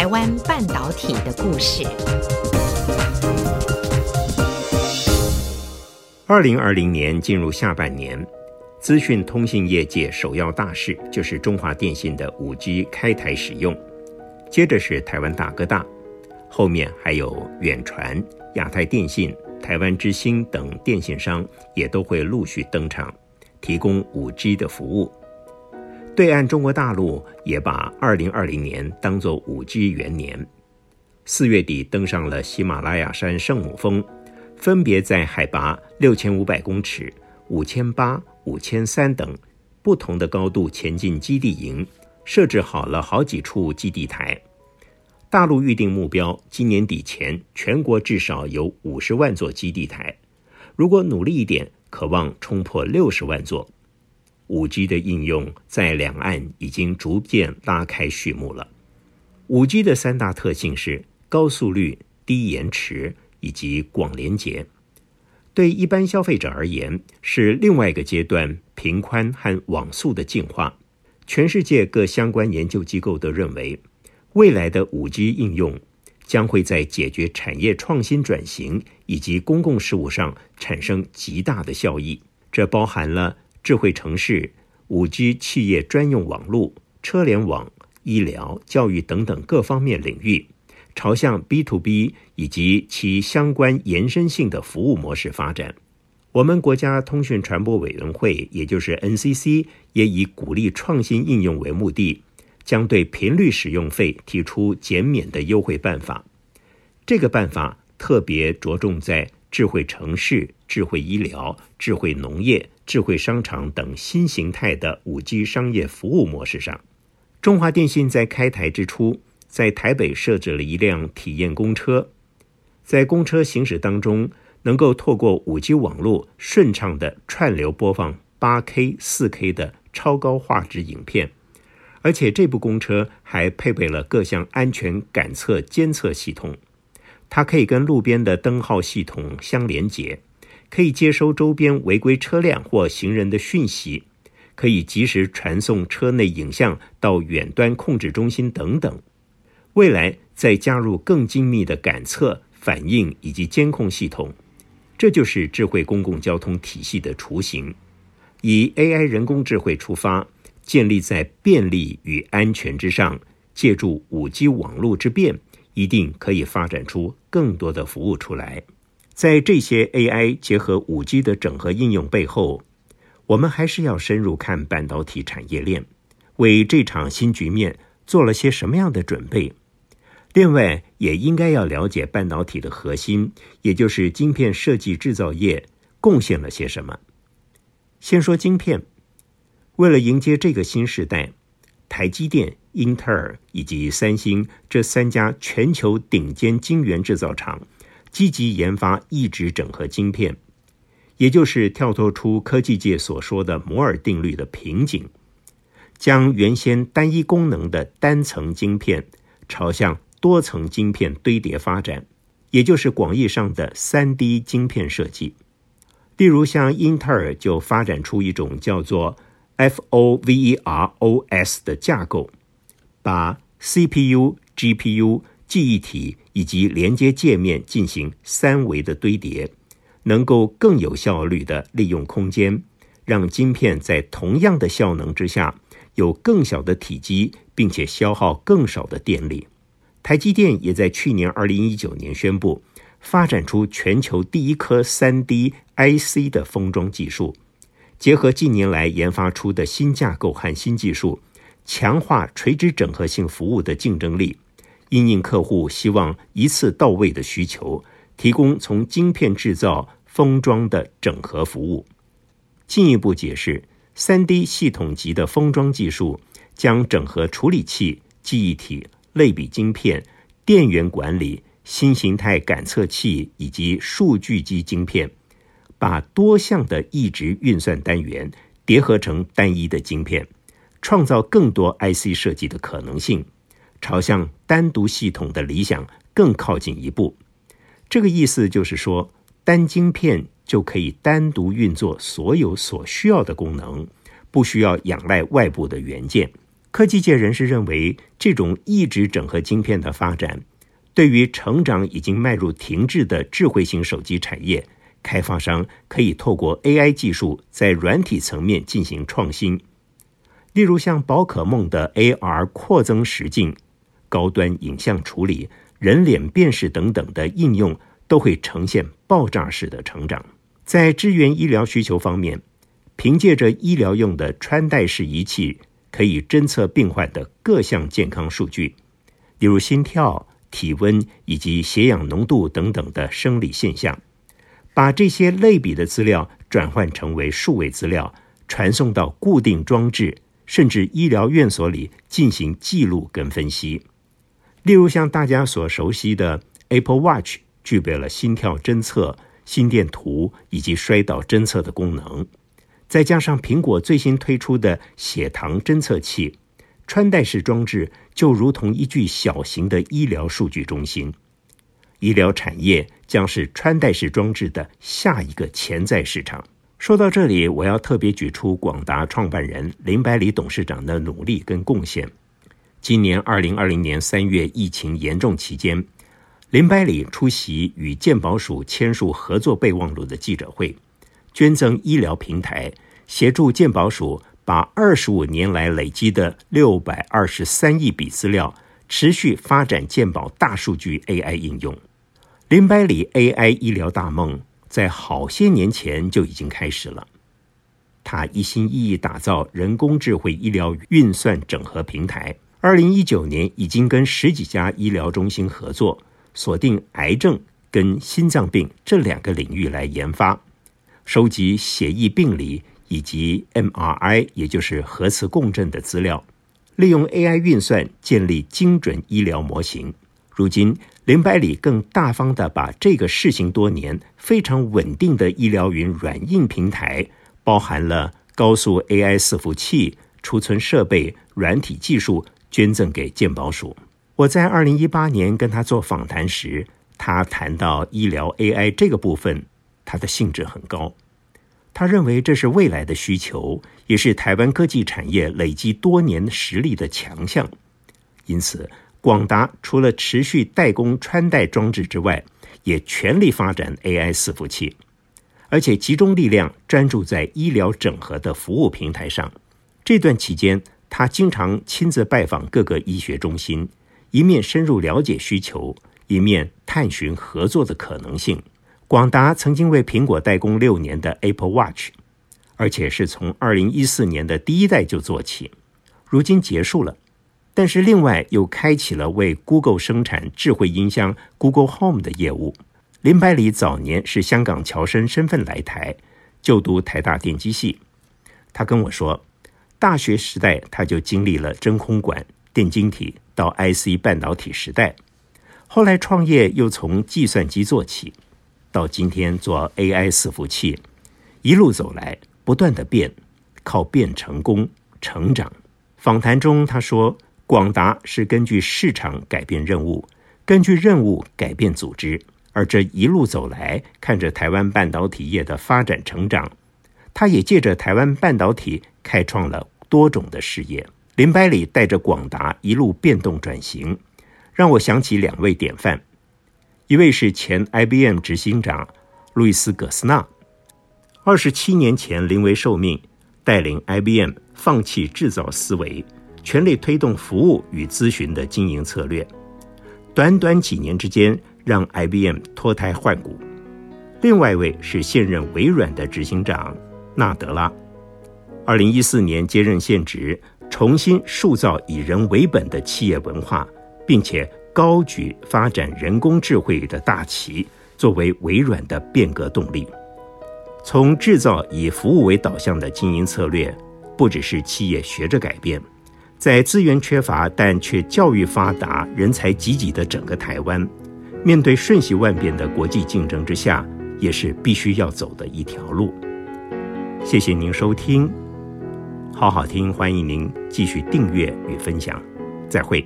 台湾半导体的故事。二零二零年进入下半年，资讯通信业界首要大事就是中华电信的五 G 开台使用，接着是台湾大哥大，后面还有远传、亚太电信、台湾之星等电信商也都会陆续登场，提供五 G 的服务。对岸中国大陆也把二零二零年当作五 G 元年，四月底登上了喜马拉雅山圣母峰，分别在海拔六千五百公尺、五千八、五千三等不同的高度前进基地营，设置好了好几处基地台。大陆预定目标，今年底前全国至少有五十万座基地台，如果努力一点，可望冲破六十万座。五 G 的应用在两岸已经逐渐拉开序幕了。五 G 的三大特性是高速率、低延迟以及广连接。对一般消费者而言，是另外一个阶段频宽和网速的进化。全世界各相关研究机构都认为，未来的五 G 应用将会在解决产业创新转型以及公共事务上产生极大的效益。这包含了。智慧城市、五 G 企业专用网络、车联网、医疗、教育等等各方面领域，朝向 B to B 以及其相关延伸性的服务模式发展。我们国家通讯传播委员会，也就是 NCC，也以鼓励创新应用为目的，将对频率使用费提出减免的优惠办法。这个办法特别着重在智慧城市、智慧医疗、智慧农业。智慧商场等新形态的五 G 商业服务模式上，中华电信在开台之初，在台北设置了一辆体验公车，在公车行驶当中，能够透过五 G 网络顺畅的串流播放八 K、四 K 的超高画质影片，而且这部公车还配备了各项安全感测监测系统，它可以跟路边的灯号系统相连接。可以接收周边违规车辆或行人的讯息，可以及时传送车内影像到远端控制中心等等。未来再加入更精密的感测、反应以及监控系统，这就是智慧公共交通体系的雏形。以 AI 人工智慧出发，建立在便利与安全之上，借助 5G 网络之便，一定可以发展出更多的服务出来。在这些 AI 结合 5G 的整合应用背后，我们还是要深入看半导体产业链，为这场新局面做了些什么样的准备。另外，也应该要了解半导体的核心，也就是晶片设计制造业贡献了些什么。先说晶片，为了迎接这个新时代，台积电、英特尔以及三星这三家全球顶尖晶圆制造厂。积极研发异质整合晶片，也就是跳脱出科技界所说的摩尔定律的瓶颈，将原先单一功能的单层晶片朝向多层晶片堆叠发展，也就是广义上的三 D 晶片设计。例如，像英特尔就发展出一种叫做 FOVEROS 的架构，把 CPU、GPU、记忆体。以及连接界面进行三维的堆叠，能够更有效率地利用空间，让晶片在同样的效能之下有更小的体积，并且消耗更少的电力。台积电也在去年二零一九年宣布，发展出全球第一颗三 D IC 的封装技术，结合近年来研发出的新架构和新技术，强化垂直整合性服务的竞争力。因应客户希望一次到位的需求，提供从晶片制造、封装的整合服务。进一步解释，3D 系统级的封装技术将整合处理器、记忆体、类比晶片、电源管理、新形态感测器以及数据机晶片，把多项的异质运算单元叠合成单一的晶片，创造更多 IC 设计的可能性。朝向单独系统的理想更靠近一步，这个意思就是说，单晶片就可以单独运作所有所需要的功能，不需要仰赖外部的元件。科技界人士认为，这种异质整合晶片的发展，对于成长已经迈入停滞的智慧型手机产业，开发商可以透过 AI 技术在软体层面进行创新。例如像宝可梦的 AR 扩增实境、高端影像处理、人脸辨识等等的应用，都会呈现爆炸式的成长。在支援医疗需求方面，凭借着医疗用的穿戴式仪器。可以侦测病患的各项健康数据，例如心跳、体温以及血氧浓度等等的生理现象，把这些类比的资料转换成为数位资料，传送到固定装置，甚至医疗院所里进行记录跟分析。例如像大家所熟悉的 Apple Watch，具备了心跳侦测、心电图以及摔倒侦测的功能。再加上苹果最新推出的血糖侦测器，穿戴式装置就如同一具小型的医疗数据中心。医疗产业将是穿戴式装置的下一个潜在市场。说到这里，我要特别举出广达创办人林百里董事长的努力跟贡献。今年二零二零年三月疫情严重期间，林百里出席与健保署签署合作备忘录的记者会。捐赠医疗平台，协助健保署把二十五年来累积的六百二十三亿笔资料，持续发展健保大数据 AI 应用。林百里 AI 医疗大梦在好些年前就已经开始了。他一心一意打造人工智慧医疗运算整合平台，二零一九年已经跟十几家医疗中心合作，锁定癌症跟心脏病这两个领域来研发。收集血液病理以及 MRI，也就是核磁共振的资料，利用 AI 运算建立精准医疗模型。如今，林百里更大方地把这个试行多年、非常稳定的医疗云软硬平台，包含了高速 AI 伺服器、储存设备、软体技术，捐赠给健保署。我在二零一八年跟他做访谈时，他谈到医疗 AI 这个部分。他的兴致很高，他认为这是未来的需求，也是台湾科技产业累积多年实力的强项。因此，广达除了持续代工穿戴装置之外，也全力发展 AI 伺服器，而且集中力量专注在医疗整合的服务平台上。这段期间，他经常亲自拜访各个医学中心，一面深入了解需求，一面探寻合作的可能性。广达曾经为苹果代工六年的 Apple Watch，而且是从二零一四年的第一代就做起，如今结束了。但是另外又开启了为 Google 生产智慧音箱 Google Home 的业务。林百里早年是香港侨生身份来台，就读台大电机系。他跟我说，大学时代他就经历了真空管、电晶体到 IC 半导体时代，后来创业又从计算机做起。到今天做 AI 伺服器，一路走来，不断的变，靠变成功成长。访谈中他说，广达是根据市场改变任务，根据任务改变组织。而这一路走来，看着台湾半导体业的发展成长，他也借着台湾半导体开创了多种的事业。林百里带着广达一路变动转型，让我想起两位典范。一位是前 IBM 执行长路易斯·葛斯纳，二十七年前临危受命，带领 IBM 放弃制造思维，全力推动服务与咨询的经营策略，短短几年之间让 IBM 脱胎换骨。另外一位是现任微软的执行长纳德拉，二零一四年接任现职，重新塑造以人为本的企业文化，并且。高举发展人工智慧的大旗，作为微软的变革动力。从制造以服务为导向的经营策略，不只是企业学着改变，在资源缺乏但却教育发达、人才济济的整个台湾，面对瞬息万变的国际竞争之下，也是必须要走的一条路。谢谢您收听，好好听，欢迎您继续订阅与分享，再会。